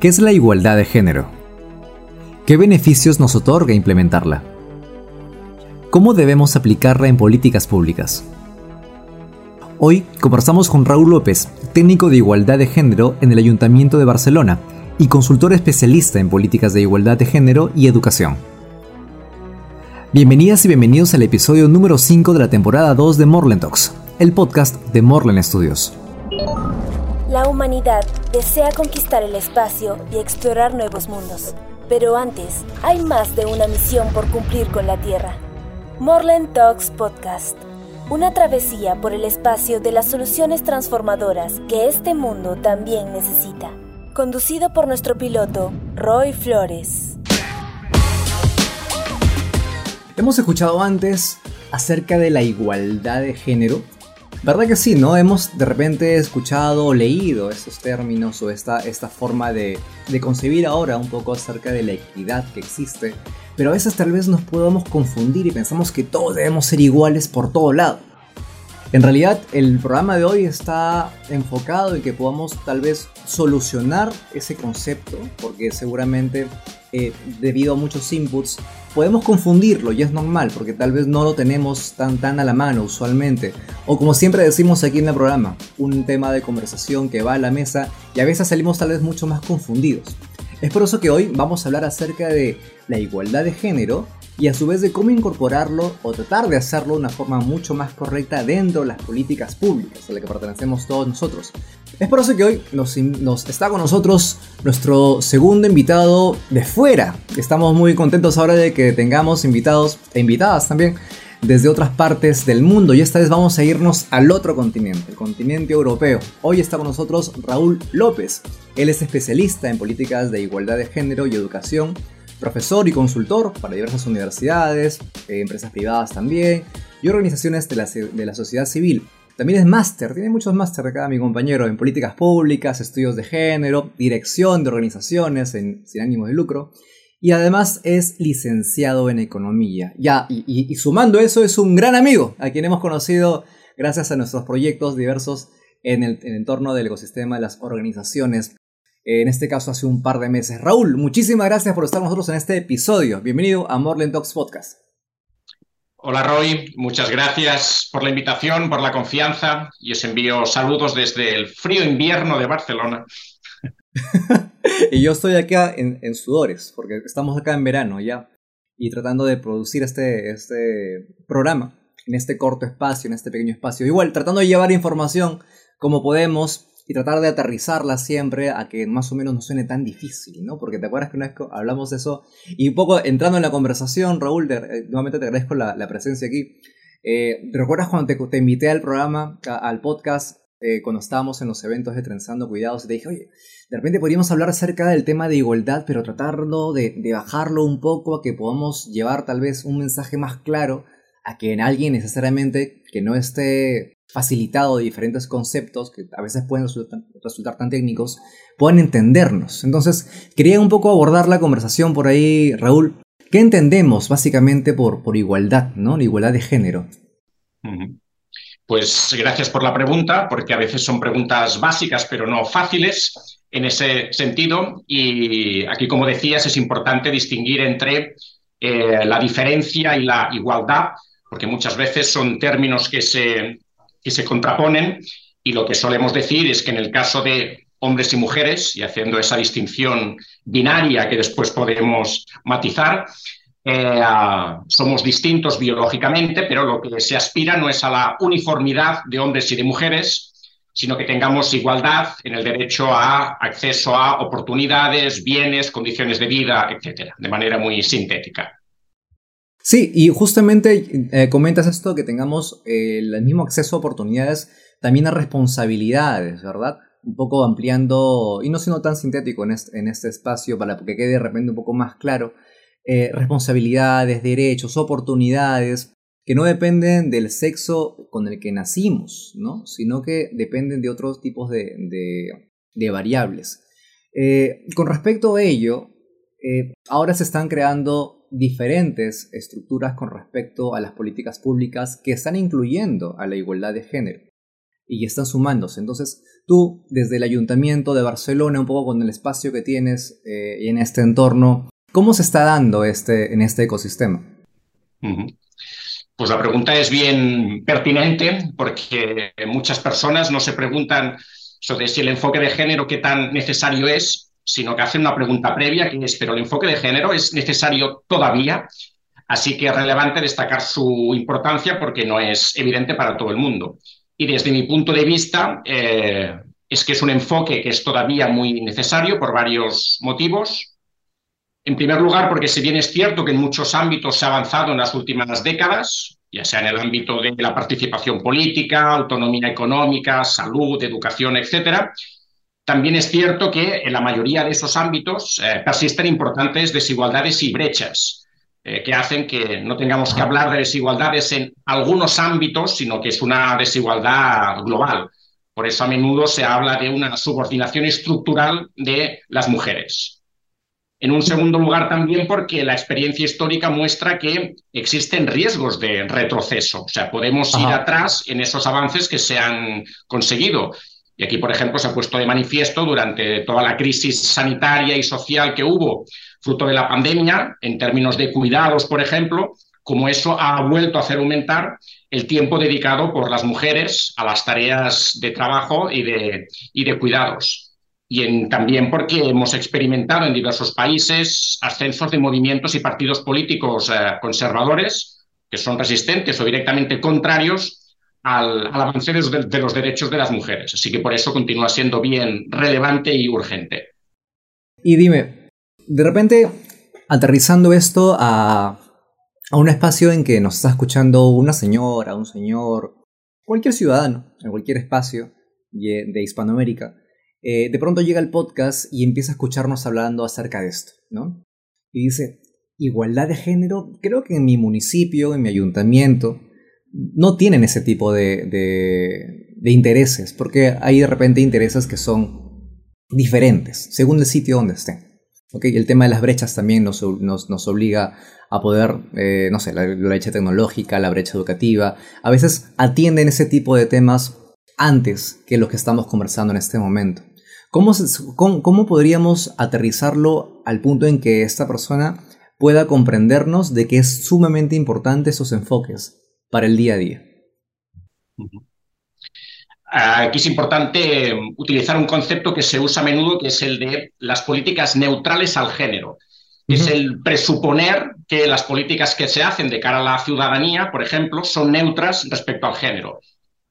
¿Qué es la igualdad de género? ¿Qué beneficios nos otorga implementarla? ¿Cómo debemos aplicarla en políticas públicas? Hoy conversamos con Raúl López, técnico de igualdad de género en el Ayuntamiento de Barcelona y consultor especialista en políticas de igualdad de género y educación. Bienvenidas y bienvenidos al episodio número 5 de la temporada 2 de Morland Talks, el podcast de Morland Studios. La humanidad desea conquistar el espacio y explorar nuevos mundos. Pero antes, hay más de una misión por cumplir con la Tierra. Morland Talks Podcast. Una travesía por el espacio de las soluciones transformadoras que este mundo también necesita. Conducido por nuestro piloto, Roy Flores. Hemos escuchado antes acerca de la igualdad de género ¿Verdad que sí, no? Hemos de repente escuchado o leído estos términos o esta, esta forma de, de concebir ahora un poco acerca de la equidad que existe, pero a veces tal vez nos podamos confundir y pensamos que todos debemos ser iguales por todo lado. En realidad el programa de hoy está enfocado en que podamos tal vez solucionar ese concepto, porque seguramente eh, debido a muchos inputs podemos confundirlo y es normal porque tal vez no lo tenemos tan tan a la mano usualmente. O como siempre decimos aquí en el programa, un tema de conversación que va a la mesa y a veces salimos tal vez mucho más confundidos. Es por eso que hoy vamos a hablar acerca de la igualdad de género y a su vez de cómo incorporarlo o tratar de hacerlo de una forma mucho más correcta dentro de las políticas públicas a las que pertenecemos todos nosotros. Es por eso que hoy nos, nos, está con nosotros nuestro segundo invitado de fuera. Estamos muy contentos ahora de que tengamos invitados e invitadas también desde otras partes del mundo y esta vez vamos a irnos al otro continente, el continente europeo. Hoy está con nosotros Raúl López. Él es especialista en políticas de igualdad de género y educación profesor y consultor para diversas universidades, eh, empresas privadas también, y organizaciones de la, de la sociedad civil. También es máster, tiene muchos máster acá mi compañero en políticas públicas, estudios de género, dirección de organizaciones sin ánimo de lucro. Y además es licenciado en economía. Ya, y, y, sumando eso, es un gran amigo a quien hemos conocido gracias a nuestros proyectos diversos en el, en el entorno del ecosistema de las organizaciones en este caso hace un par de meses. Raúl, muchísimas gracias por estar con nosotros en este episodio. Bienvenido a Morland Talks Podcast. Hola Roy, muchas gracias por la invitación, por la confianza y os envío saludos desde el frío invierno de Barcelona. y yo estoy acá en, sudores, porque estamos acá en verano ya y tratando de producir este, este programa en este corto espacio, en este pequeño espacio. Igual, tratando de llevar información como podemos y tratar de aterrizarla siempre a que más o menos no suene tan difícil, ¿no? Porque te acuerdas que una vez hablamos de eso y un poco entrando en la conversación, Raúl, eh, nuevamente te agradezco la, presencia aquí. Eh, ¿Te recuerdas cuando te, invité al programa, al podcast, eh, cuando estábamos en los eventos de Trenzando Cuidados y te dije, oye, de repente podríamos hablar acerca del tema de igualdad, pero tratarlo de, de bajarlo un poco a que podamos llevar tal vez un mensaje más claro a que en alguien necesariamente que no esté facilitado de diferentes conceptos que a veces pueden resultar, tan técnicos, puedan entendernos. Entonces, quería un poco abordar la conversación por ahí, Raúl. ¿Qué entendemos básicamente por, por igualdad, ¿no? La igualdad de género. Pues gracias por la pregunta, porque a veces son preguntas básicas, pero no fáciles en ese sentido. Y aquí, como decías, es importante distinguir entre eh, la diferencia y la igualdad, porque muchas veces son términos que se que se contraponen y lo que solemos decir es que en el caso de hombres y mujeres, y haciendo esa distinción binaria que después podemos matizar, eh, somos distintos biológicamente, pero lo que se aspira no es a la uniformidad de hombres y de mujeres, sino que tengamos igualdad en el derecho a acceso a oportunidades, bienes, condiciones de vida, etcétera, de manera muy sintética. Sí, y justamente eh, comentas esto, que tengamos eh, el mismo acceso a oportunidades, también a responsabilidades, ¿verdad? Un poco ampliando, y no siendo tan sintético en este, espacio, para que quede de repente un poco más claro, eh, responsabilidades, derechos, oportunidades, que no dependen del sexo con el que nacimos, ¿no? Sino que dependen de otros tipos de, de variables. con respecto a ello, ahora se están creando diferentes estructuras con respecto a las políticas públicas que están incluyendo a la igualdad de género. y están sumándose. Entonces, tú, desde el ayuntamiento de Barcelona, un poco con el espacio que tienes eh, en este entorno, ¿cómo se está dando este, en este ecosistema? Pues la pregunta es bien pertinente porque muchas personas no se preguntan sobre si el enfoque de género qué tan necesario es, sino que hacen una pregunta previa que es, ¿pero el enfoque de género es necesario todavía? Así que es relevante destacar su importancia porque no es evidente para todo el mundo. Y desde mi punto de vista, eh, es que es un enfoque que es todavía muy necesario por varios motivos. En primer lugar, porque si bien es cierto que en muchos ámbitos se ha avanzado en las últimas décadas, ya sea en el ámbito de la participación política, autonomía económica, salud, educación, etcétera, también es cierto que en la mayoría de esos ámbitos eh, persisten importantes desigualdades y brechas eh, que hacen que no tengamos que hablar de desigualdades en algunos ámbitos, sino que es una desigualdad global. Por eso a menudo se habla de una subordinación estructural de las mujeres. En un segundo lugar también porque la experiencia histórica muestra que existen riesgos de retroceso, o sea, podemos ir atrás en esos avances que se han conseguido. Y aquí, por ejemplo, se ha puesto de manifiesto durante toda la crisis sanitaria y social que hubo fruto de la pandemia, en términos de cuidados, por ejemplo, como eso ha vuelto a hacer aumentar el tiempo dedicado por las mujeres a las tareas de trabajo y de, y de cuidados. Y también porque hemos experimentado en diversos países ascensos de movimientos y partidos políticos eh, conservadores que son resistentes o directamente contrarios al, avance de los derechos de las mujeres. Así que por eso continúa siendo bien relevante y urgente. Y dime, de repente, aterrizando esto a, un espacio en que nos está escuchando una señora, un señor, cualquier ciudadano, en cualquier espacio de Hispanoamérica, eh, de pronto llega el podcast y empieza a escucharnos hablando acerca de esto, ¿no? Y dice, igualdad de género, creo que en mi municipio, en mi ayuntamiento, no tienen ese tipo de, de intereses, porque hay de repente intereses que son diferentes, según el sitio donde estén. Okay, el tema de las brechas también nos, nos, obliga a poder, eh, no sé, la, brecha tecnológica, la brecha educativa, a veces atienden ese tipo de temas antes que los que estamos conversando en este momento. ¿Cómo, cómo, podríamos aterrizarlo al punto en que esta persona pueda comprendernos de que es sumamente importante esos enfoques para el día a día? Aquí es importante utilizar un concepto que se usa a menudo, que es el de las políticas neutrales al género. Es el presuponer que las políticas que se hacen de cara a la ciudadanía, por ejemplo, son neutras respecto al género.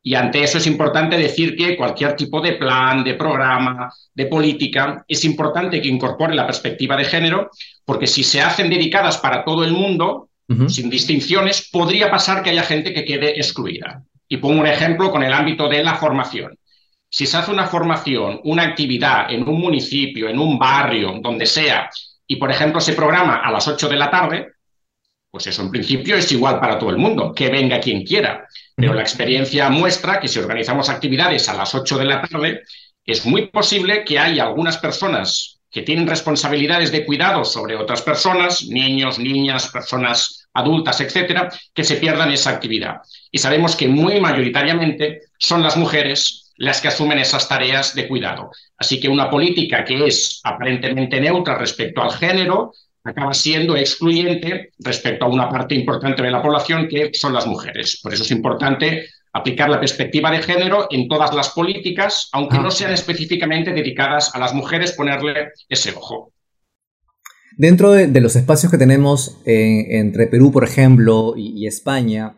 Y ante eso es importante decir que cualquier tipo de plan, de programa, de política, es importante que incorpore la perspectiva de género, porque si se hacen dedicadas para todo el mundo, sin distinciones, podría pasar que haya gente que quede excluida. Y pongo un ejemplo con el ámbito de la formación. Si se hace una formación, una actividad en un municipio, en un barrio, donde sea, y por ejemplo se programa a las 8 de la tarde, pues eso en principio es igual para todo el mundo, que venga quien quiera. Pero la experiencia muestra que si organizamos actividades a las 8 de la tarde, es muy posible que haya algunas personas que tienen responsabilidades de cuidado sobre otras personas, niños, niñas, personas adultas, etcétera, que se pierdan esa actividad. Y sabemos que muy mayoritariamente son las mujeres las que asumen esas tareas de cuidado. Así que una política que es aparentemente neutra respecto al género acaba siendo excluyente respecto a una parte importante de la población que son las mujeres. Por eso es importante aplicar la perspectiva de género en todas las políticas, aunque no sean específicamente dedicadas a las mujeres, ponerle ese ojo. Dentro de, los espacios que tenemos eh, entre Perú, por ejemplo, y, España,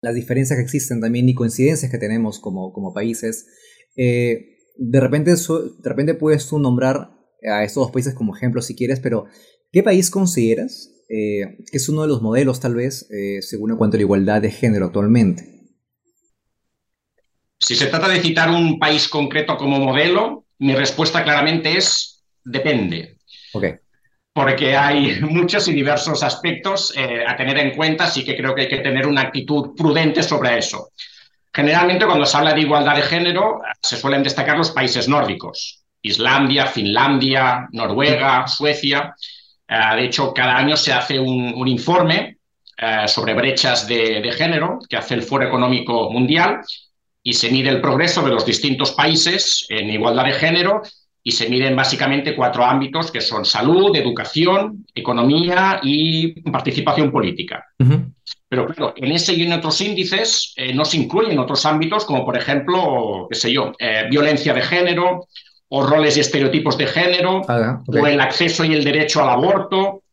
las diferencias que existen también y coincidencias que tenemos como, como países, eh, de, repente, de repente puedes tú nombrar a estos dos países como ejemplo si quieres, pero ¿qué país consideras eh, que es uno de los modelos tal vez según en cuanto a la igualdad de género actualmente? Si se trata de citar un país concreto como modelo, mi respuesta claramente es depende. Porque hay muchos y diversos aspectos eh, a tener en cuenta, así que creo que hay que tener una actitud prudente sobre eso. Generalmente cuando se habla de igualdad de género se suelen destacar los países nórdicos, Islandia, Finlandia, Noruega, Suecia. Eh, de hecho, cada año se hace un, informe eh, sobre brechas de, de, género que hace el Foro Económico Mundial y se mide el progreso de los distintos países en igualdad de género y se miden básicamente cuatro ámbitos que son salud, educación, economía y participación política. Pero claro, en ese y en otros índices eh, no se incluyen otros ámbitos como por ejemplo, qué sé yo, eh, violencia de género o roles y estereotipos de género ah, o el acceso y el derecho al aborto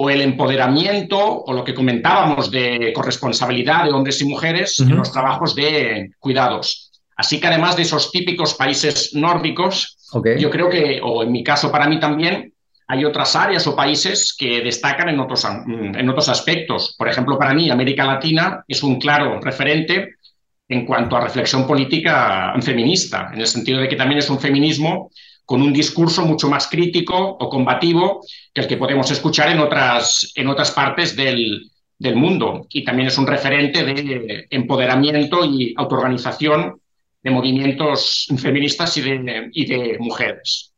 o el empoderamiento o lo que comentábamos de corresponsabilidad de hombres y mujeres en los trabajos de cuidados. Así que además de esos típicos países nórdicos, yo creo que, o en mi caso para mí también, hay otras áreas o países que destacan en otros, en otros aspectos. Por ejemplo, para mí América Latina es un claro referente en cuanto a reflexión política feminista, en el sentido de que también es un feminismo con un discurso mucho más crítico o combativo que el que podemos escuchar en otras, en otras partes del, del mundo. Y también es un referente de empoderamiento y autoorganización de movimientos feministas y de, y de mujeres.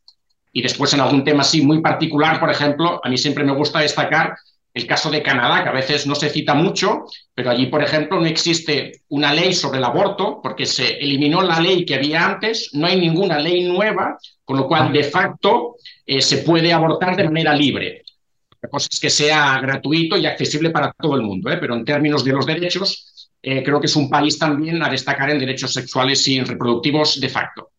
Y después en algún tema así muy particular, por ejemplo, a mí siempre me gusta destacar el caso de Canadá, que a veces no se cita mucho, pero allí, por ejemplo, no existe una ley sobre el aborto porque se eliminó la ley que había antes, no hay ninguna ley nueva, con lo cual, de facto, eh, se puede abortar de manera libre. La cosa es que sea gratuito y accesible para todo el mundo, ¿eh? pero en términos de los derechos, eh, creo que es un país también a destacar en derechos sexuales y reproductivos de facto.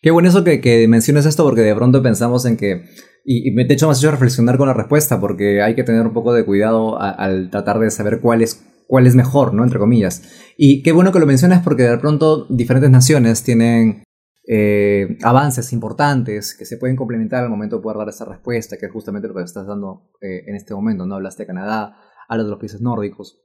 Qué bueno eso que, que menciones esto, porque de pronto pensamos en que y, de hecho me has hecho reflexionar con la respuesta, porque hay que tener un poco de cuidado al tratar de saber cuál es, cuál es mejor, ¿no? Entre comillas. Y qué bueno que lo mencionas porque de pronto diferentes naciones tienen eh, avances importantes que se pueden complementar al momento de poder dar esa respuesta, que es justamente lo que estás dando eh, en este momento, ¿no? Hablaste de Canadá, hablas de los países nórdicos,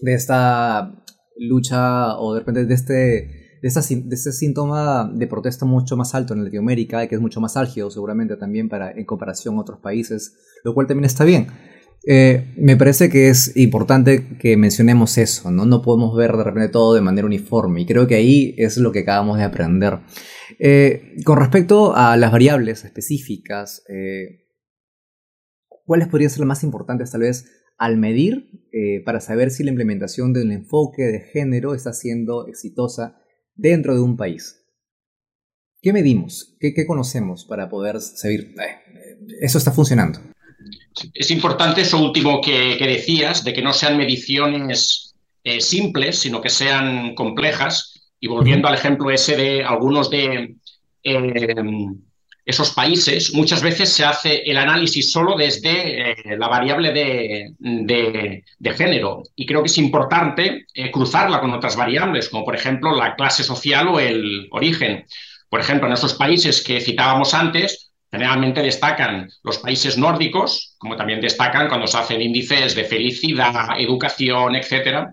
de esta lucha o de repente de este de, ese síntoma de protesta mucho más alto en Latinoamérica que es mucho más álgido seguramente también para, en comparación a otros países, lo cual también está bien. Eh, me parece que es importante que mencionemos eso, ¿no? No podemos ver de repente todo de manera uniforme y creo que ahí es lo que acabamos de aprender. Eh, con respecto a las variables específicas, eh, ¿cuáles podrían ser las más importantes tal vez al medir para saber si la implementación del enfoque de género está siendo exitosa dentro de un país. ¿Qué medimos? ¿Qué, conocemos para poder saber, eh, eso está funcionando? Es importante eso último que, decías, de que no sean mediciones eh, simples, sino que sean complejas. Y volviendo al ejemplo ese de algunos de eh, esos países, muchas veces se hace el análisis solo desde eh, la variable de, género. Y creo que es importante eh, cruzarla con otras variables, como por ejemplo la clase social o el origen. Por ejemplo, en esos países que citábamos antes, generalmente destacan los países nórdicos, como también destacan cuando se hacen índices de felicidad, educación, etc.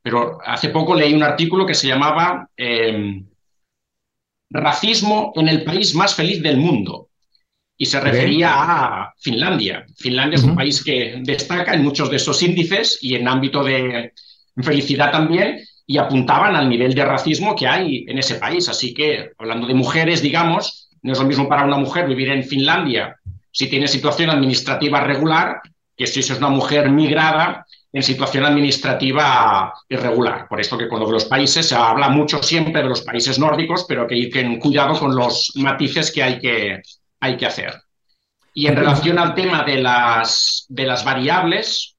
Pero hace poco leí un artículo que se llamaba... Eh, racismo en el país más feliz del mundo. Y se refería a Finlandia. Finlandia es un país que destaca en muchos de esos índices y en ámbito de felicidad también, y apuntaban al nivel de racismo que hay en ese país. Así que, hablando de mujeres, digamos, no es lo mismo para una mujer vivir en Finlandia si tiene situación administrativa regular que si es una mujer migrada en situación administrativa irregular. Por esto que cuando los países se habla mucho siempre de los países nórdicos, pero que hay cuidado con los matices que hay que, hay que hacer. Y en relación al tema de las, de las variables,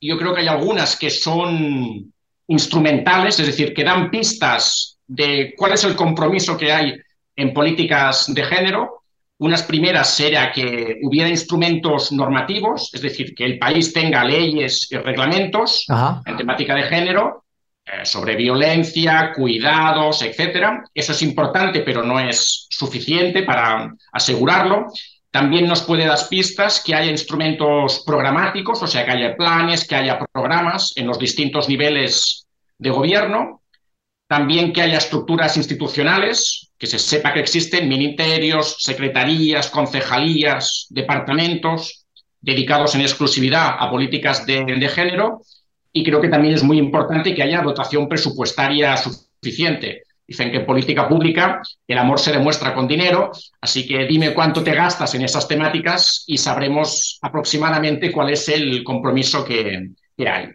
yo creo que hay algunas que son instrumentales, es decir, que dan pistas de cuál es el compromiso que hay en políticas de género, unas primeras era que hubiera instrumentos normativos, es decir, que el país tenga leyes y reglamentos en temática de género eh, sobre violencia, cuidados, etc. Eso es importante, pero no es suficiente para asegurarlo. También nos puede dar pistas que haya instrumentos programáticos, o sea, que haya planes, que haya programas en los distintos niveles de gobierno. También que haya estructuras institucionales, que se sepa que existen ministerios, secretarías, concejalías, departamentos dedicados en exclusividad a políticas de, género. Y creo que también es muy importante que haya dotación presupuestaria suficiente. Dicen que en política pública el amor se demuestra con dinero, así que dime cuánto te gastas en esas temáticas y sabremos aproximadamente cuál es el compromiso que, que hay.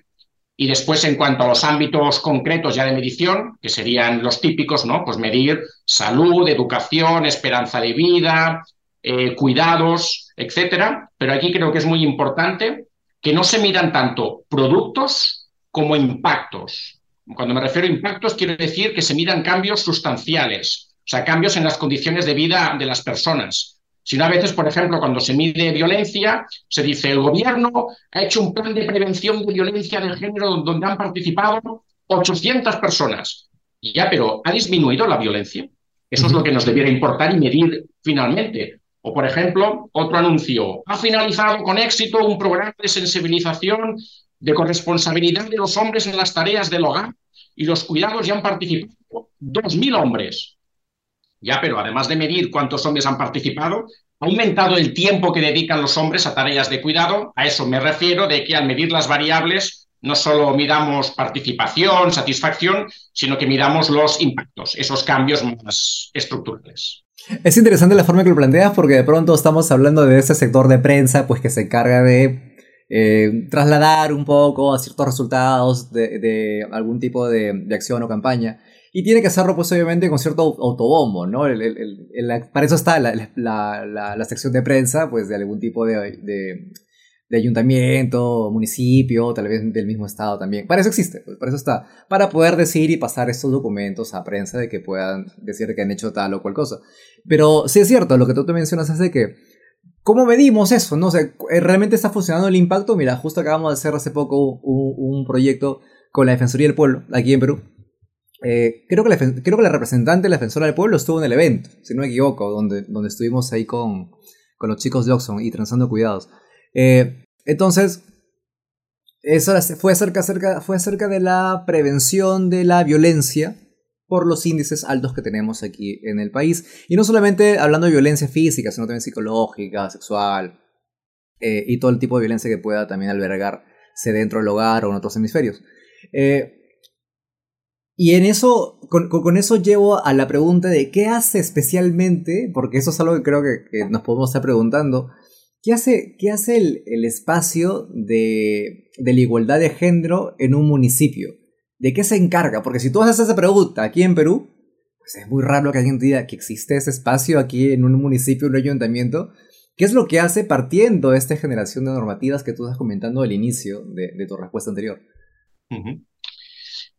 Y después, en cuanto a los ámbitos concretos ya de medición, que serían los típicos, ¿no? Pues medir salud, educación, esperanza de vida, eh, cuidados, etcétera. Pero aquí creo que es muy importante que no se miran tanto productos como impactos. Cuando me refiero a impactos, quiero decir que se miran cambios sustanciales, o sea, cambios en las condiciones de vida de las personas. Si a veces, por ejemplo, cuando se mide violencia, se dice el gobierno ha hecho un plan de prevención de violencia de género donde han participado 800 personas. Y ya, pero ¿ha disminuido la violencia? Eso es lo que nos debiera importar y medir finalmente. O, por ejemplo, otro anuncio. Ha finalizado con éxito un programa de sensibilización de corresponsabilidad de los hombres en las tareas del hogar y los cuidados ya han participado 2.000 hombres. Ya, pero además de medir cuántos hombres han participado, ha aumentado el tiempo que dedican los hombres a tareas de cuidado. A eso me refiero de que al medir las variables no solo miramos participación, satisfacción, sino que miramos los impactos, esos cambios más estructurales. Es interesante la forma que lo planteas porque de pronto estamos hablando de ese sector de prensa pues que se encarga de eh, trasladar un poco a ciertos resultados de, algún tipo de, acción o campaña. Y tiene que hacerlo, pues, obviamente, con cierto autobombo, ¿no? para eso está la, sección de prensa, pues, de algún tipo de, ayuntamiento, municipio, tal vez del mismo estado también. Para eso existe, pues, para eso está. Para poder decir y pasar estos documentos a prensa de que puedan decir que han hecho tal o cual cosa. Pero sí es cierto, lo que tú te mencionas es de que ¿Cómo medimos eso? No sé, ¿realmente está funcionando el impacto? Mira, justo acabamos de hacer hace poco un, proyecto con la Defensoría del Pueblo, aquí en Perú. Eh, creo, que la, creo que la representante de la Defensora del Pueblo estuvo en el evento, si no me equivoco, donde, donde estuvimos ahí con, con los chicos de Oxon y transando cuidados. Eh, entonces, eso fue acerca, fue acerca de la prevención de la violencia por los índices altos que tenemos aquí en el país. Y no solamente hablando de violencia física, sino también psicológica, sexual eh, y todo el tipo de violencia que pueda también albergarse dentro del hogar o en otros hemisferios. Y en eso, con, eso llevo a la pregunta de qué hace especialmente, porque eso es algo que creo que, nos podemos estar preguntando, ¿qué hace, qué hace el, el espacio de, de la igualdad de género en un municipio? ¿De qué se encarga? Porque si tú haces esa pregunta aquí en Perú, pues es muy raro que alguien diga que existe ese espacio aquí en un municipio, en un ayuntamiento. ¿Qué es lo que hace partiendo de esta generación de normativas que tú estás comentando al inicio de, tu respuesta anterior?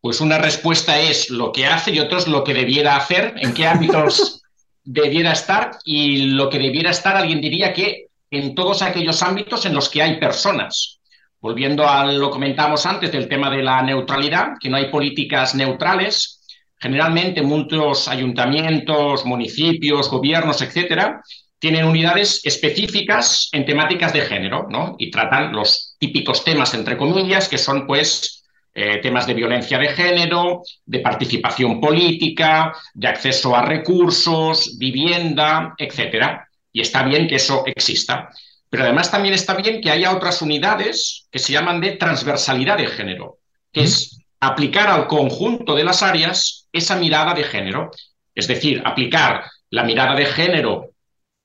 Pues una respuesta es lo que hace y otro es lo que debiera hacer, en qué ámbitos debiera estar y lo que debiera estar, alguien diría que en todos aquellos ámbitos en los que hay personas. Volviendo a lo comentamos antes del tema de la neutralidad, que no hay políticas neutrales. Generalmente muchos ayuntamientos, municipios, gobiernos, etcétera, tienen unidades específicas en temáticas de género, ¿no? Y tratan los típicos temas, entre comillas, que son, pues, eh, temas de violencia de género, de participación política, de acceso a recursos, vivienda, etcétera. Y está bien que eso exista. Pero además también está bien que haya otras unidades que se llaman de transversalidad de género, que es aplicar al conjunto de las áreas esa mirada de género. Es decir, aplicar la mirada de género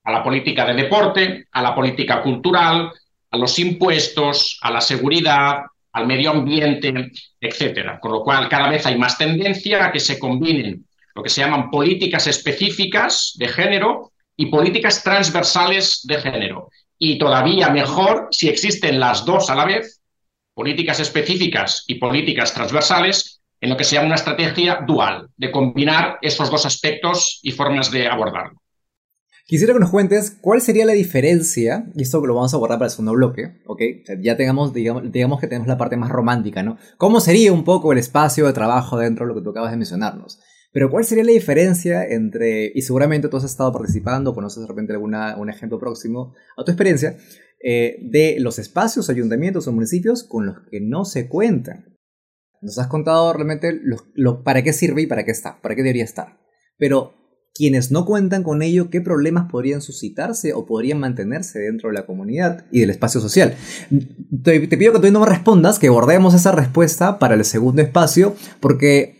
a la política de deporte, a la política cultural, a los impuestos, a la seguridad, al medio ambiente, etcétera. Con lo cual, cada vez hay más tendencia a que se combinen lo que se llaman políticas específicas de género y políticas transversales de género y todavía mejor si existen las dos a la vez, políticas específicas y políticas transversales, en lo que sea una estrategia dual, de combinar esos dos aspectos y formas de abordarlo. Quisiera que nos cuentes cuál sería la diferencia, y esto lo vamos a abordar para el segundo bloque, ¿ok? ya tengamos, digamos, digamos que tenemos la parte más romántica, ¿no? ¿Cómo sería un poco el espacio de trabajo dentro de lo que tú acabas de mencionarnos? Pero ¿cuál sería la diferencia entre, y seguramente tú has estado participando, conoces de repente alguna, un ejemplo próximo a tu experiencia, eh, de los espacios, ayuntamientos o municipios con los que no se cuentan? Nos has contado realmente lo, para qué sirve y para qué está, para qué debería estar. Pero quienes no cuentan con ello, ¿qué problemas podrían suscitarse o podrían mantenerse dentro de la comunidad y del espacio social? Te, pido que tú no me respondas, que abordemos esa respuesta para el segundo espacio, porque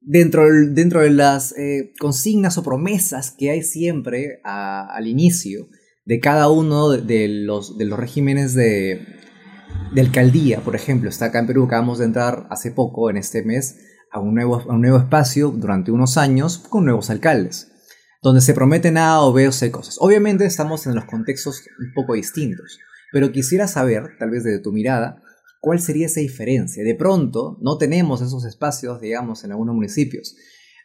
dentro, dentro de las eh, consignas o promesas que hay siempre al inicio de cada uno de, los, de los regímenes de, de alcaldía, por ejemplo, está acá en Perú, acabamos de entrar hace poco, en este mes, a un nuevo, a un nuevo espacio durante unos años con nuevos alcaldes, donde se prometen A o B o cosas. Obviamente estamos en los contextos un poco distintos, pero quisiera saber, tal vez desde tu mirada, cuál sería esa diferencia. De pronto, no tenemos esos espacios, digamos, en algunos municipios.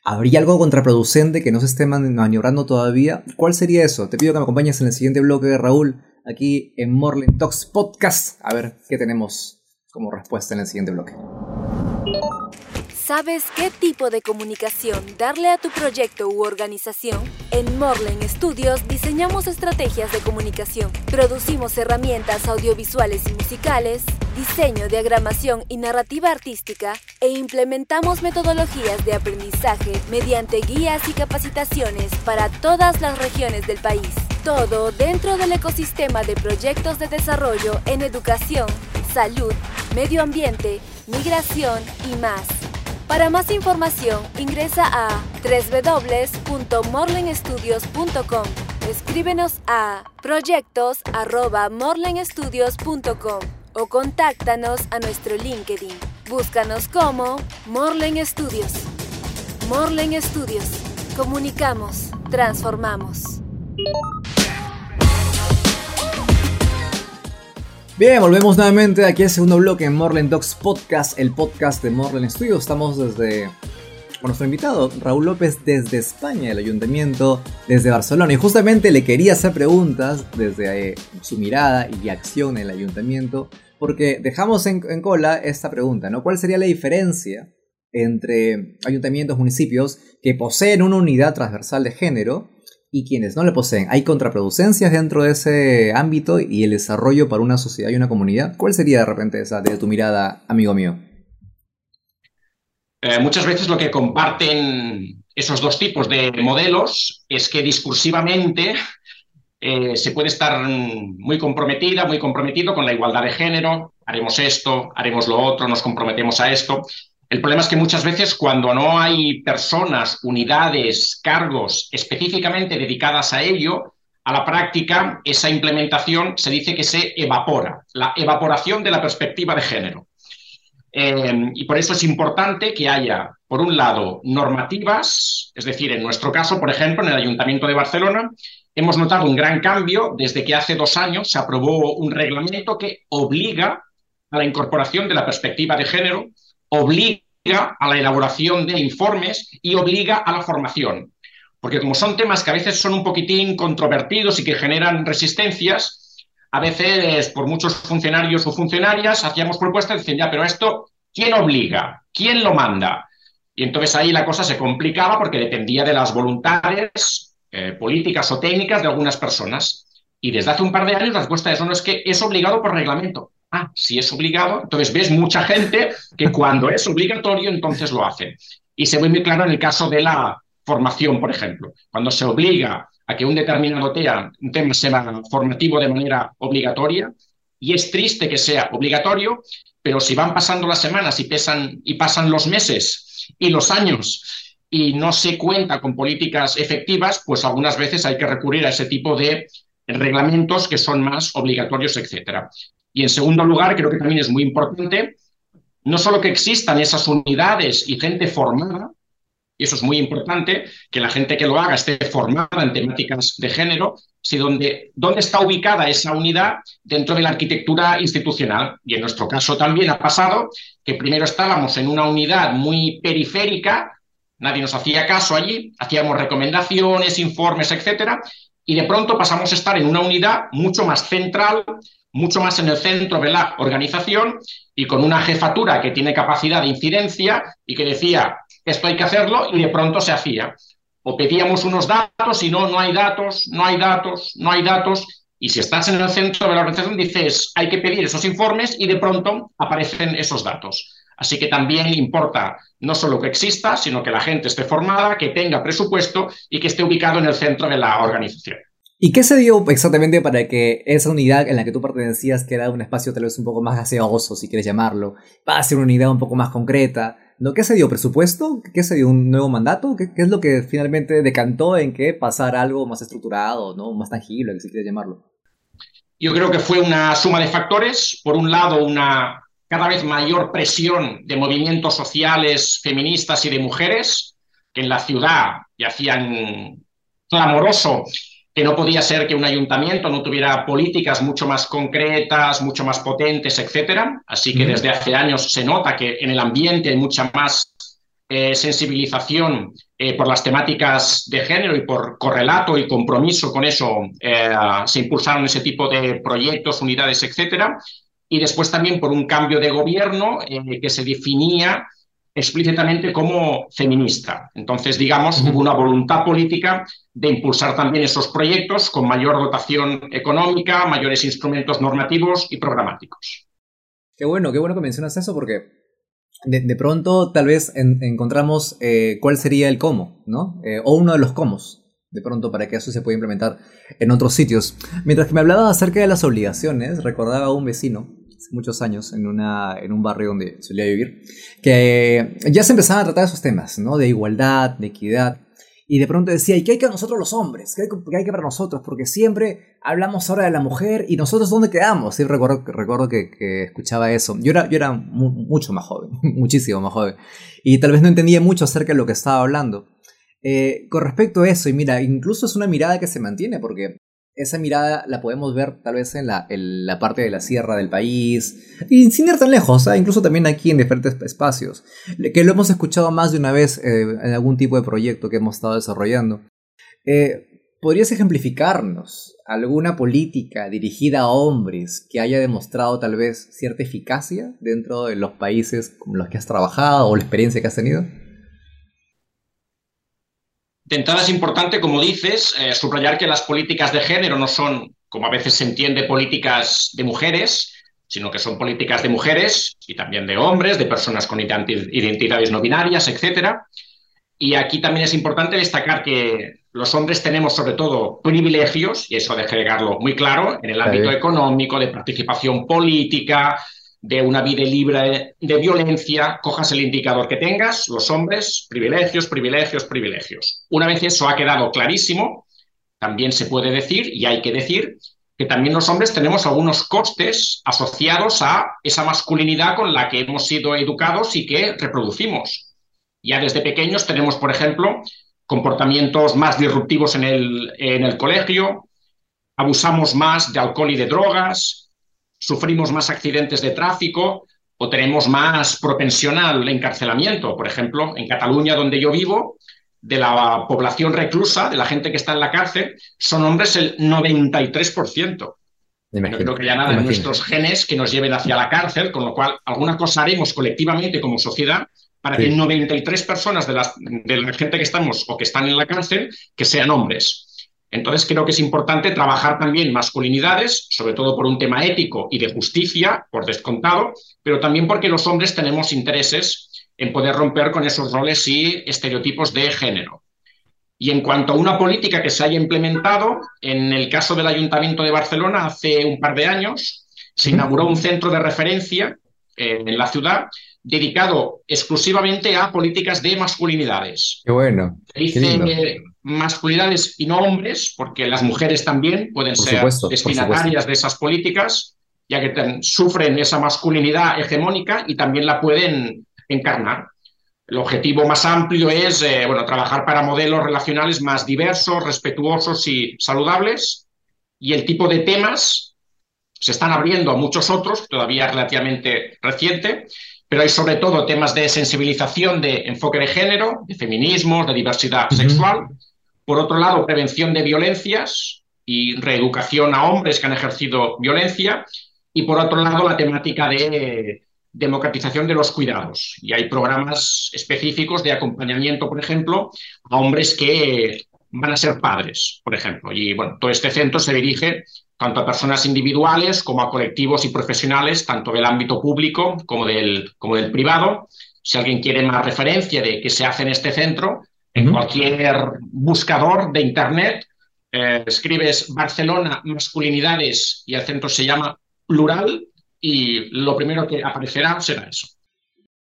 ¿Habría algo contraproducente que no se esté maniobrando todavía? ¿Cuál sería eso? Te pido que me acompañes en el siguiente bloque, Raúl, aquí en Morland Talks Podcast. A ver qué tenemos como respuesta en el siguiente bloque. ¿Sabes qué tipo de comunicación darle a tu proyecto u organización? En Morlen Studios diseñamos estrategias de comunicación, producimos herramientas audiovisuales y musicales, diseño, diagramación y narrativa artística e implementamos metodologías de aprendizaje mediante guías y capacitaciones para todas las regiones del país. Todo dentro del ecosistema de proyectos de desarrollo en educación, salud, medio ambiente, migración y más. Para más información, ingresa a www.morlenstudios.com. Escríbenos a proyectos.morlenstudios.com o contáctanos a nuestro LinkedIn. Búscanos como Morlen Studios. Morlen Studios. Comunicamos, transformamos. Bien, volvemos nuevamente aquí al segundo bloque en Morland Docs Podcast, el podcast de Morland Studios. Estamos desde con nuestro invitado, Raúl López, desde España, el ayuntamiento, desde Barcelona. Y justamente le quería hacer preguntas desde eh, su mirada y acción en el ayuntamiento, porque dejamos en, en cola esta pregunta, ¿no? ¿Cuál sería la diferencia entre ayuntamientos, municipios que poseen una unidad transversal de género y quienes no le poseen. ¿Hay contraproducencias dentro de ese ámbito y el desarrollo para una sociedad y una comunidad? ¿Cuál sería de repente esa, de tu mirada, amigo mío? Eh, muchas veces lo que comparten esos dos tipos de modelos es que discursivamente eh, se puede estar muy comprometida, muy comprometido con la igualdad de género, haremos esto, haremos lo otro, nos comprometemos a esto, el problema es que muchas veces cuando no hay personas, unidades, cargos específicamente dedicadas a ello, a la práctica esa implementación se dice que se evapora, la evaporación de la perspectiva de género. Eh, y por eso es importante que haya, por un lado, normativas, es decir, en nuestro caso, por ejemplo, en el Ayuntamiento de Barcelona, hemos notado un gran cambio desde que hace dos años se aprobó un reglamento que obliga a la incorporación de la perspectiva de género obliga a la elaboración de informes y obliga a la formación. Porque como son temas que a veces son un poquitín controvertidos y que generan resistencias, a veces por muchos funcionarios o funcionarias hacíamos propuestas y decían, ya, pero esto, ¿quién obliga? ¿Quién lo manda? Y entonces ahí la cosa se complicaba porque dependía de las voluntades eh, políticas o técnicas de algunas personas. Y desde hace un par de años la respuesta a eso no es que es obligado por reglamento. Ah, si es obligado, entonces ves mucha gente que cuando es obligatorio, entonces lo hacen. Y se ve muy claro en el caso de la formación, por ejemplo. Cuando se obliga a que un determinado tema, un tema sea formativo de manera obligatoria, y es triste que sea obligatorio, pero si van pasando las semanas y, pesan, y pasan los meses y los años y no se cuenta con políticas efectivas, pues algunas veces hay que recurrir a ese tipo de reglamentos que son más obligatorios, etcétera. Y en segundo lugar, creo que también es muy importante, no solo que existan esas unidades y gente formada, y eso es muy importante, que la gente que lo haga esté formada en temáticas de género, sino donde, dónde está ubicada esa unidad dentro de la arquitectura institucional. Y en nuestro caso también ha pasado que primero estábamos en una unidad muy periférica, nadie nos hacía caso allí, hacíamos recomendaciones, informes, etcétera, y de pronto pasamos a estar en una unidad mucho más central, mucho más en el centro de la organización y con una jefatura que tiene capacidad de incidencia y que decía, esto hay que hacerlo y de pronto se hacía. O pedíamos unos datos y no, no hay datos, no hay datos, no hay datos. Y si estás en el centro de la organización dices, hay que pedir esos informes y de pronto aparecen esos datos. Así que también importa no solo que exista, sino que la gente esté formada, que tenga presupuesto y que esté ubicado en el centro de la organización. ¿Y qué se dio exactamente para que esa unidad en la que tú pertenecías, que era un espacio tal vez un poco más gaseoso, si quieres llamarlo, va a ser una unidad un poco más concreta? ¿No? ¿Qué se dio? ¿Presupuesto? ¿Qué se dio? ¿Un nuevo mandato? ¿Qué, es lo que finalmente decantó en que pasara algo más estructurado, ¿no? más tangible, si quieres llamarlo? Yo creo que fue una suma de factores. Por un lado, una cada vez mayor presión de movimientos sociales feministas y de mujeres, que en la ciudad ya hacían clamoroso que no podía ser que un ayuntamiento no tuviera políticas mucho más concretas, mucho más potentes, etcétera. Así que desde hace años se nota que en el ambiente hay mucha más eh, sensibilización eh, por las temáticas de género y por correlato y compromiso con eso eh, se impulsaron ese tipo de proyectos, unidades, etcétera. Y después también por un cambio de gobierno que se definía explícitamente como feminista. Entonces, digamos, hubo una voluntad política de impulsar también esos proyectos con mayor dotación económica, mayores instrumentos normativos y programáticos. Qué bueno, qué bueno que mencionas eso porque de, pronto tal vez encontramos eh, cuál sería el cómo, ¿no? Eh, o uno de los cómo, de pronto para que eso se pueda implementar en otros sitios. Mientras que me hablaba acerca de las obligaciones, recordaba a un vecino muchos años en, una, en un barrio donde solía vivir, que ya se empezaban a tratar esos temas, ¿no? De igualdad, de equidad. Y de pronto decía, ¿y qué hay que nosotros los hombres? ¿Qué hay, que para nosotros? Porque siempre hablamos ahora de la mujer y nosotros ¿dónde quedamos? Sí, recuerdo, recuerdo que, escuchaba eso. Yo era, yo era mucho más joven, muchísimo más joven. Y tal vez no entendía mucho acerca de lo que estaba hablando. Eh, con respecto a eso, y mira, incluso es una mirada que se mantiene, porque esa mirada la podemos ver tal vez en la, la parte de la sierra del país, y sin ir tan lejos, ¿eh? incluso también aquí en diferentes espacios, que lo hemos escuchado más de una vez eh, en algún tipo de proyecto que hemos estado desarrollando. Eh, ¿Podrías ejemplificarnos alguna política dirigida a hombres que haya demostrado tal vez cierta eficacia dentro de los países con los que has trabajado o la experiencia que has tenido? De entrada es importante, como dices, eh, subrayar que las políticas de género no son, como a veces se entiende, políticas de mujeres, sino que son políticas de mujeres y también de hombres, de personas con identidades no binarias, etc. Y aquí también es importante destacar que los hombres tenemos sobre todo privilegios, y eso que dejarlo muy claro, en el ámbito económico, de participación política, de una vida libre de violencia, cojas el indicador que tengas, los hombres, privilegios, privilegios, privilegios. Una vez eso ha quedado clarísimo, también se puede decir, y hay que decir, que también los hombres tenemos algunos costes asociados a esa masculinidad con la que hemos sido educados y que reproducimos. Ya desde pequeños tenemos, por ejemplo, comportamientos más disruptivos en el, colegio, abusamos más de alcohol y de drogas, sufrimos más accidentes de tráfico o tenemos más propensión al encarcelamiento. Por ejemplo, en Cataluña, donde yo vivo, de la población reclusa, de la gente que está en la cárcel, son hombres el 93%. no creo que haya nada en nuestros genes que nos lleven hacia la cárcel, con lo cual alguna cosa haremos colectivamente como sociedad para que 93 personas de, las, de la gente que estamos o que están en la cárcel que sean hombres. Entonces creo que es importante trabajar también masculinidades, sobre todo por un tema ético y de justicia, por descontado, pero también porque los hombres tenemos intereses en poder romper con esos roles y estereotipos de género. Y en cuanto a una política que se haya implementado, en el caso del Ayuntamiento de Barcelona, hace un par de años, se inauguró un centro de referencia eh, en la ciudad dedicado exclusivamente a políticas de masculinidades. Qué bueno. Dice masculinidades y no hombres, porque las mujeres también pueden ser destinatarias de esas políticas, ya que sufren esa masculinidad hegemónica y también la pueden encarnar. El objetivo más amplio es eh, bueno, trabajar para modelos relacionales más diversos, respetuosos y saludables. Y el tipo de temas se están abriendo a muchos otros, todavía relativamente reciente, pero hay sobre todo temas de sensibilización de enfoque de género, de feminismo, de diversidad sexual. Por otro lado, prevención de violencias y reeducación a hombres que han ejercido violencia. Y por otro lado, la temática de democratización de los cuidados. Y hay programas específicos de acompañamiento, por ejemplo, a hombres que van a ser padres, por ejemplo. Y bueno, todo este centro se dirige tanto a personas individuales como a colectivos y profesionales, tanto del ámbito público como del, como del privado. Si alguien quiere más referencia de qué se hace en este centro, en cualquier buscador de Internet, eh, escribes Barcelona masculinidades y el centro se llama Plural y lo primero que aparecerá será eso.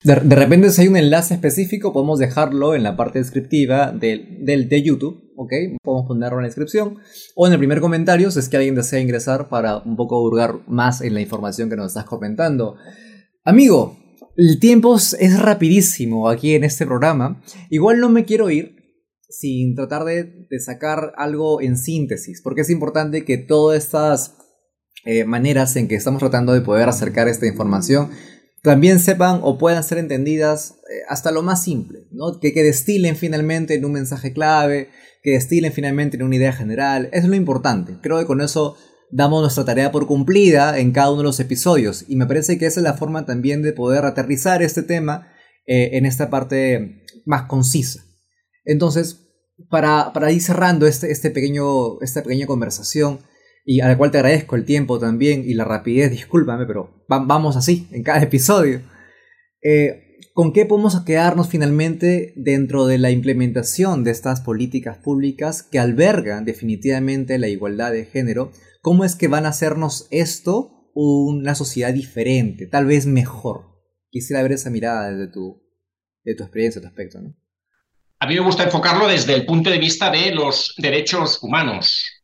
De, repente si hay un enlace específico podemos dejarlo en la parte descriptiva del, de YouTube, ¿ok? Podemos ponerlo en la descripción o en el primer comentario si es que alguien desea ingresar para un poco hurgar más en la información que nos estás comentando. Amigo, el tiempo es rapidísimo aquí en este programa. Igual no me quiero ir sin tratar de, sacar algo en síntesis, porque es importante que todas estas eh, maneras en que estamos tratando de poder acercar esta información también sepan o puedan ser entendidas eh, hasta lo más simple, ¿no? que, que destilen finalmente en un mensaje clave, que destilen finalmente en una idea general, es lo importante. Creo que con eso damos nuestra tarea por cumplida en cada uno de los episodios y me parece que esa es la forma también de poder aterrizar este tema eh, en esta parte más concisa. Entonces, para, para ir cerrando este, este pequeño, esta pequeña conversación, y a la cual te agradezco el tiempo también y la rapidez, discúlpame, pero vamos así en cada episodio. Eh, ¿Con qué podemos quedarnos finalmente dentro de la implementación de estas políticas públicas que albergan definitivamente la igualdad de género? ¿Cómo es que van a hacernos esto una sociedad diferente, tal vez mejor? Quisiera ver esa mirada desde tu, de tu experiencia, tu aspecto. ¿no? A mí me gusta enfocarlo desde el punto de vista de los derechos humanos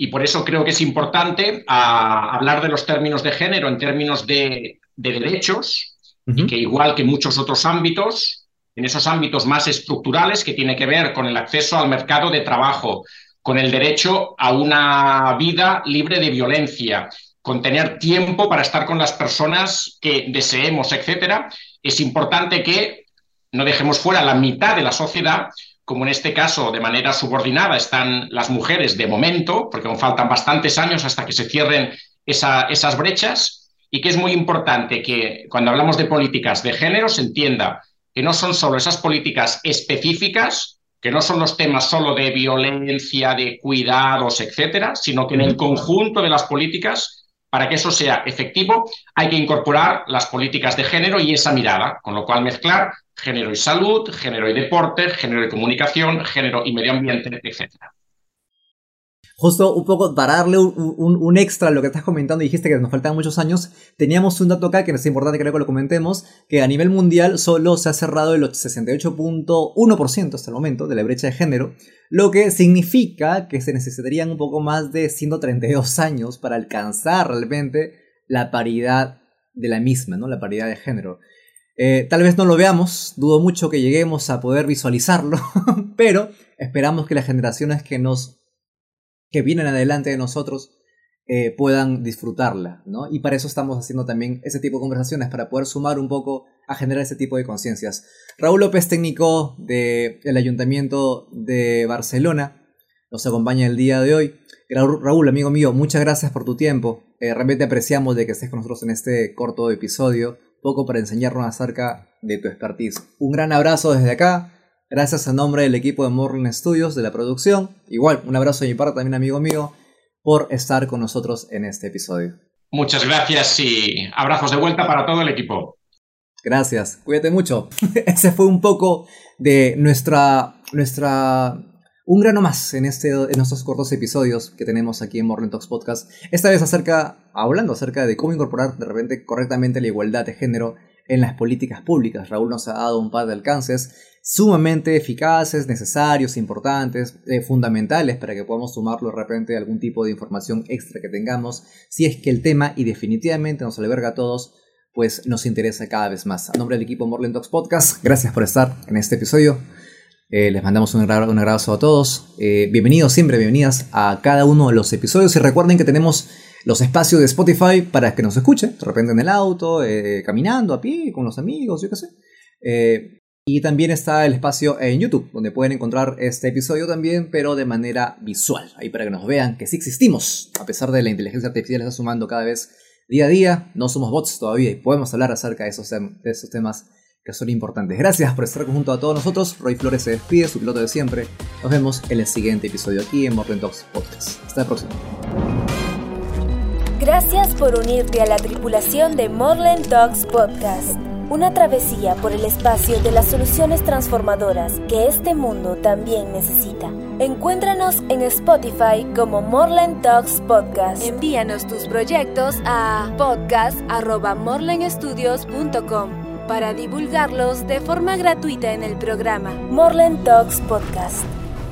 y por eso creo que es importante ah, hablar de los términos de género en términos de, derechos, y que igual que muchos otros ámbitos, en esos ámbitos más estructurales que tiene que ver con el acceso al mercado de trabajo, con el derecho a una vida libre de violencia, con tener tiempo para estar con las personas que deseemos, etcétera, es importante que no dejemos fuera la mitad de la sociedad como en este caso de manera subordinada están las mujeres de momento, porque aún faltan bastantes años hasta que se cierren esas brechas, y que es muy importante que cuando hablamos de políticas de género se entienda que no son solo esas políticas específicas, que no son los temas solo de violencia, de cuidados, etcétera, sino que en el conjunto de las políticas, para que eso sea efectivo, hay que incorporar las políticas de género y esa mirada, con lo cual mezclar género y salud, género y deporte, género y comunicación, género y medio ambiente, etc. Justo un poco para darle un, extra a lo que estás comentando, dijiste que nos faltan muchos años, teníamos un dato acá que es importante que lo comentemos, que a nivel mundial solo se ha cerrado el 68.1% hasta el momento de la brecha de género, lo que significa que se necesitarían un poco más de 132 años para alcanzar realmente la paridad de la misma, ¿no? La paridad de género. Eh, tal vez no lo veamos, dudo mucho que lleguemos a poder visualizarlo, pero esperamos que las generaciones que nos que vienen adelante de nosotros eh, puedan disfrutarla, ¿no? Y para eso estamos haciendo también ese tipo de conversaciones, para poder sumar un poco a generar ese tipo de conciencias. Raúl López, técnico del Ayuntamiento de Barcelona, nos acompaña el día de hoy. Raúl, amigo mío, muchas gracias por tu tiempo. Eh, realmente apreciamos de que estés con nosotros en este corto episodio poco para enseñarnos acerca de tu expertise. Un gran abrazo desde acá. Gracias a nombre del equipo de Morlin Studios de la producción. Igual, un abrazo de mi parte también, amigo mío, por estar con nosotros en este episodio. Muchas gracias y abrazos de vuelta para todo el equipo. Gracias, cuídate mucho. Ese fue un poco de nuestra, nuestra un grano más en, este, en estos cortos episodios que tenemos aquí en Morning Talks Podcast. Esta vez acerca, hablando acerca de cómo incorporar de repente correctamente la igualdad de género en las políticas públicas. Raúl nos ha dado un par de alcances sumamente eficaces, necesarios, importantes, eh, fundamentales para que podamos sumarlo de repente a algún tipo de información extra que tengamos, si es que el tema, y definitivamente nos alberga a todos, pues nos interesa cada vez más. A nombre del equipo Morland Talks Podcast, gracias por estar en este episodio. Eh, les mandamos un, abrazo a todos. Eh, bienvenidos siempre, bienvenidas a cada uno de los episodios. Y recuerden que tenemos los espacios de Spotify para que nos escuchen, de repente en el auto, eh, caminando, a pie, con los amigos, yo qué sé. y también está el espacio en YouTube, donde pueden encontrar este episodio también, pero de manera visual. Ahí para que nos vean que sí existimos, a pesar de la inteligencia artificial está sumando cada vez día a día. No somos bots todavía y podemos hablar acerca de esos, de esos temas que son importantes. Gracias por estar junto a todos nosotros. Roy Flores se despide, su piloto de siempre. Nos vemos en el siguiente episodio aquí en Morland Talks Podcast. Hasta la próxima. Gracias por unirte a la tripulación de Morland Talks Podcast. Una travesía por el espacio de las soluciones transformadoras que este mundo también necesita. Encuéntranos en Spotify como Morland Talks Podcast. Envíanos tus proyectos a podcast.morlandstudios.com. para divulgarlos de forma gratuita en el programa Morland Talks Podcast.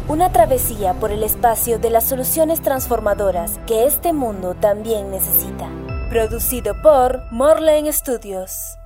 Una travesía por el espacio de las soluciones transformadoras que este mundo también necesita. Producido por Morland Studios.